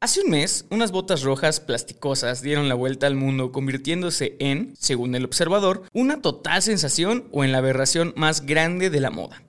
Hace un mes, unas botas rojas plasticosas dieron la vuelta al mundo, convirtiéndose en, según el observador, una total sensación o en la aberración más grande de la moda.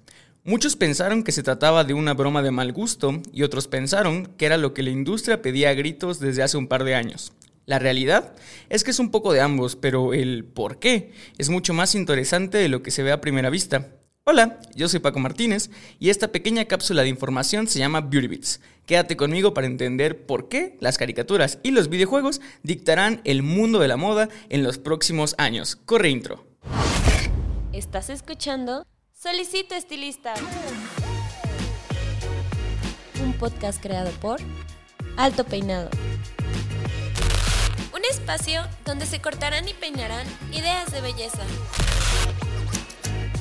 Muchos pensaron que se trataba de una broma de mal gusto y otros pensaron que era lo que la industria pedía a gritos desde hace un par de años. La realidad es que es un poco de ambos, pero el por qué es mucho más interesante de lo que se ve a primera vista. Hola, yo soy Paco Martínez y esta pequeña cápsula de información se llama Beauty Bits. Quédate conmigo para entender por qué las caricaturas y los videojuegos dictarán el mundo de la moda en los próximos años. Corre intro. Estás escuchando Solicito Estilista. Un podcast creado por Alto Peinado. Un espacio donde se cortarán y peinarán ideas de belleza.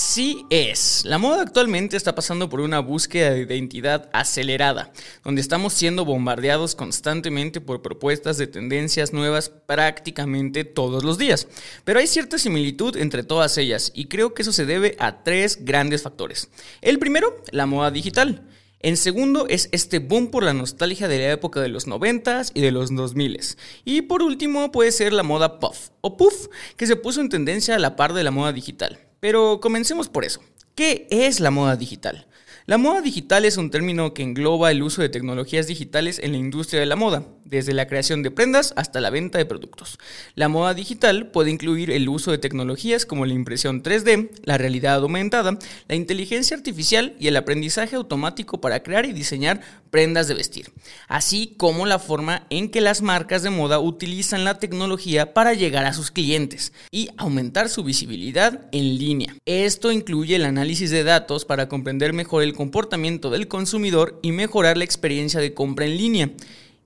Así es, la moda actualmente está pasando por una búsqueda de identidad acelerada, donde estamos siendo bombardeados constantemente por propuestas de tendencias nuevas prácticamente todos los días. Pero hay cierta similitud entre todas ellas y creo que eso se debe a tres grandes factores. El primero, la moda digital. En segundo es este boom por la nostalgia de la época de los 90s y de los 2000s. Y por último puede ser la moda puff o puff, que se puso en tendencia a la par de la moda digital. Pero comencemos por eso. ¿Qué es la moda digital? La moda digital es un término que engloba el uso de tecnologías digitales en la industria de la moda, desde la creación de prendas hasta la venta de productos. La moda digital puede incluir el uso de tecnologías como la impresión 3D, la realidad aumentada, la inteligencia artificial y el aprendizaje automático para crear y diseñar prendas de vestir, así como la forma en que las marcas de moda utilizan la tecnología para llegar a sus clientes y aumentar su visibilidad en línea. Esto incluye el análisis de datos para comprender mejor el comportamiento del consumidor y mejorar la experiencia de compra en línea,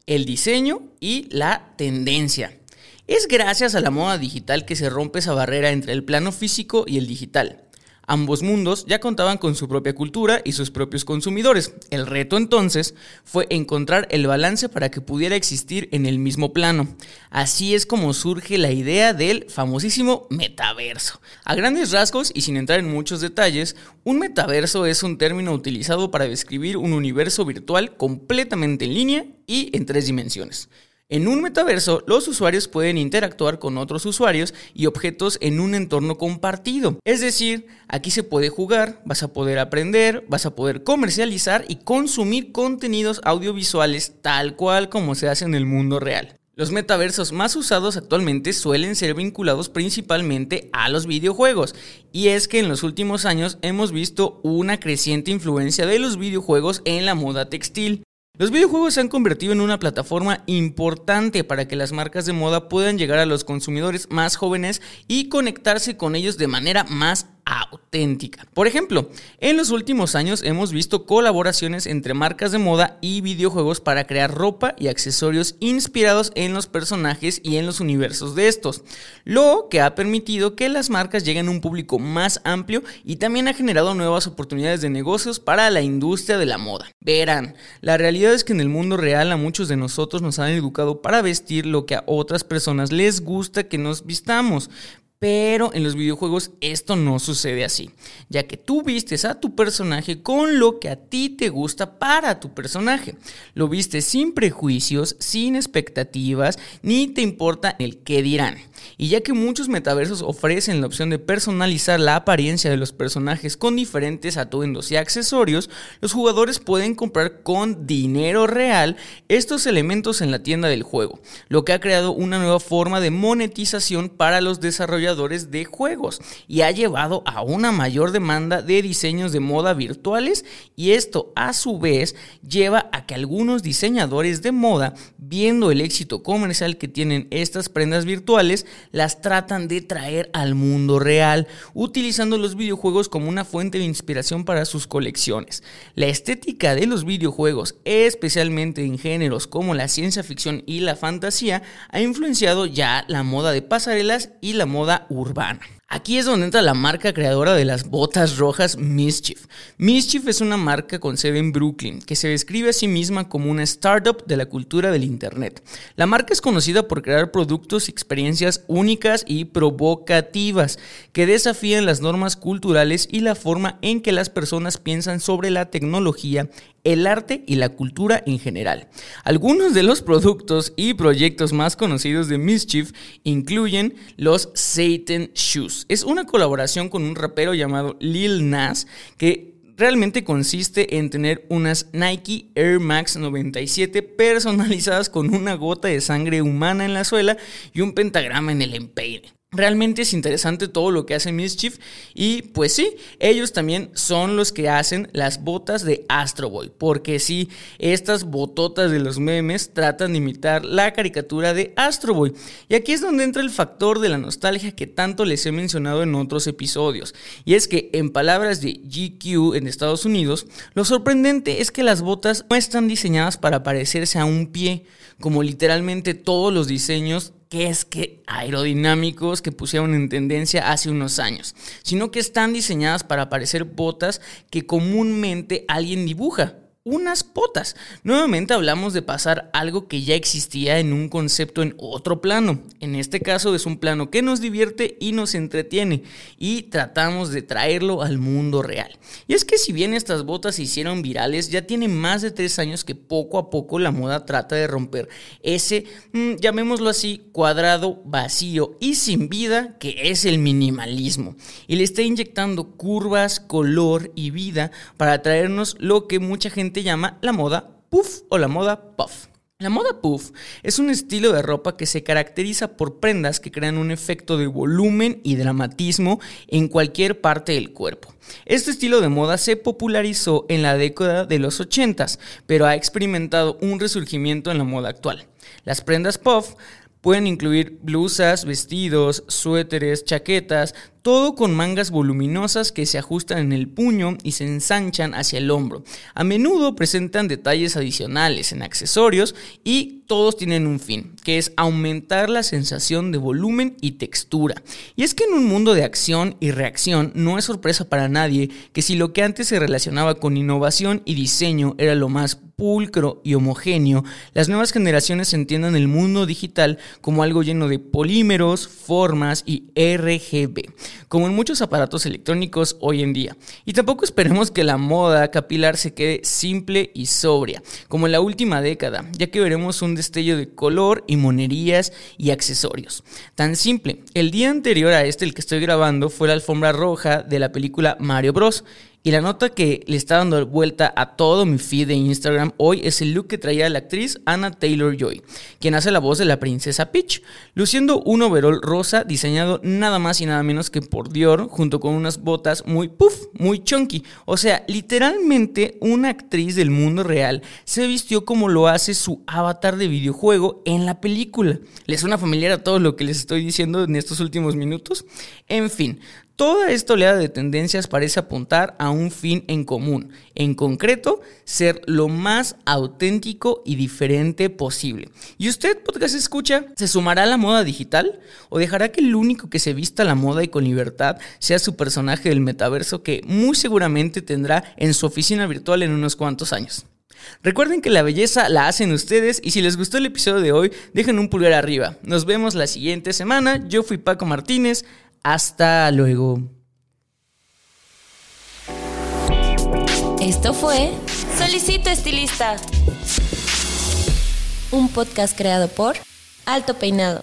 el diseño y la tendencia. Es gracias a la moda digital que se rompe esa barrera entre el plano físico y el digital. Ambos mundos ya contaban con su propia cultura y sus propios consumidores. El reto entonces fue encontrar el balance para que pudiera existir en el mismo plano. Así es como surge la idea del famosísimo metaverso. A grandes rasgos y sin entrar en muchos detalles, un metaverso es un término utilizado para describir un universo virtual completamente en línea y en tres dimensiones. En un metaverso, los usuarios pueden interactuar con otros usuarios y objetos en un entorno compartido. Es decir, aquí se puede jugar, vas a poder aprender, vas a poder comercializar y consumir contenidos audiovisuales tal cual como se hace en el mundo real. Los metaversos más usados actualmente suelen ser vinculados principalmente a los videojuegos, y es que en los últimos años hemos visto una creciente influencia de los videojuegos en la moda textil. Los videojuegos se han convertido en una plataforma importante para que las marcas de moda puedan llegar a los consumidores más jóvenes y conectarse con ellos de manera más auténtica. Por ejemplo, en los últimos años hemos visto colaboraciones entre marcas de moda y videojuegos para crear ropa y accesorios inspirados en los personajes y en los universos de estos, lo que ha permitido que las marcas lleguen a un público más amplio y también ha generado nuevas oportunidades de negocios para la industria de la moda. Verán, la realidad es que en el mundo real a muchos de nosotros nos han educado para vestir lo que a otras personas les gusta que nos vistamos, pero en los videojuegos esto no sucede así, ya que tú vistes a tu personaje con lo que a ti te gusta para tu personaje. Lo vistes sin prejuicios, sin expectativas, ni te importa el qué dirán. Y ya que muchos metaversos ofrecen la opción de personalizar la apariencia de los personajes con diferentes atuendos y accesorios, los jugadores pueden comprar con dinero real estos elementos en la tienda del juego, lo que ha creado una nueva forma de monetización para los desarrolladores de juegos y ha llevado a una mayor demanda de diseños de moda virtuales y esto a su vez lleva a que algunos diseñadores de moda, viendo el éxito comercial que tienen estas prendas virtuales, las tratan de traer al mundo real, utilizando los videojuegos como una fuente de inspiración para sus colecciones. La estética de los videojuegos, especialmente en géneros como la ciencia ficción y la fantasía, ha influenciado ya la moda de pasarelas y la moda urbana. Aquí es donde entra la marca creadora de las botas rojas Mischief. Mischief es una marca con sede en Brooklyn que se describe a sí misma como una startup de la cultura del Internet. La marca es conocida por crear productos y experiencias únicas y provocativas que desafían las normas culturales y la forma en que las personas piensan sobre la tecnología el arte y la cultura en general. Algunos de los productos y proyectos más conocidos de Mischief incluyen los Satan Shoes. Es una colaboración con un rapero llamado Lil Nas que realmente consiste en tener unas Nike Air Max 97 personalizadas con una gota de sangre humana en la suela y un pentagrama en el empeine. Realmente es interesante todo lo que hace Mischief y pues sí, ellos también son los que hacen las botas de Astro Boy, porque sí, estas bototas de los memes tratan de imitar la caricatura de Astro Boy. Y aquí es donde entra el factor de la nostalgia que tanto les he mencionado en otros episodios. Y es que en palabras de GQ en Estados Unidos, lo sorprendente es que las botas no están diseñadas para parecerse a un pie, como literalmente todos los diseños que es que aerodinámicos que pusieron en tendencia hace unos años, sino que están diseñadas para parecer botas que comúnmente alguien dibuja unas potas. Nuevamente hablamos de pasar algo que ya existía en un concepto en otro plano. En este caso es un plano que nos divierte y nos entretiene y tratamos de traerlo al mundo real. Y es que si bien estas botas se hicieron virales, ya tiene más de tres años que poco a poco la moda trata de romper ese, mm, llamémoslo así, cuadrado vacío y sin vida que es el minimalismo. Y le está inyectando curvas, color y vida para traernos lo que mucha gente llama la moda puff o la moda puff. La moda puff es un estilo de ropa que se caracteriza por prendas que crean un efecto de volumen y dramatismo en cualquier parte del cuerpo. Este estilo de moda se popularizó en la década de los 80, pero ha experimentado un resurgimiento en la moda actual. Las prendas puff pueden incluir blusas, vestidos, suéteres, chaquetas, todo con mangas voluminosas que se ajustan en el puño y se ensanchan hacia el hombro. A menudo presentan detalles adicionales en accesorios y todos tienen un fin, que es aumentar la sensación de volumen y textura. Y es que en un mundo de acción y reacción no es sorpresa para nadie que si lo que antes se relacionaba con innovación y diseño era lo más pulcro y homogéneo, las nuevas generaciones entiendan el mundo digital como algo lleno de polímeros, formas y RGB como en muchos aparatos electrónicos hoy en día. Y tampoco esperemos que la moda capilar se quede simple y sobria, como en la última década, ya que veremos un destello de color y monerías y accesorios. Tan simple, el día anterior a este el que estoy grabando fue la alfombra roja de la película Mario Bros. Y la nota que le está dando vuelta a todo mi feed de Instagram hoy es el look que traía la actriz Anna Taylor Joy, quien hace la voz de la princesa Peach, luciendo un overol rosa diseñado nada más y nada menos que por Dior, junto con unas botas muy puff, muy chunky. O sea, literalmente una actriz del mundo real se vistió como lo hace su avatar de videojuego en la película. ¿Les suena familiar a todo lo que les estoy diciendo en estos últimos minutos? En fin, Toda esta oleada de tendencias parece apuntar a un fin en común, en concreto, ser lo más auténtico y diferente posible. ¿Y usted, podcast escucha, se sumará a la moda digital o dejará que el único que se vista la moda y con libertad sea su personaje del metaverso que muy seguramente tendrá en su oficina virtual en unos cuantos años? Recuerden que la belleza la hacen ustedes y si les gustó el episodio de hoy, dejen un pulgar arriba. Nos vemos la siguiente semana. Yo fui Paco Martínez. Hasta luego. Esto fue Solicito Estilista, un podcast creado por Alto Peinado.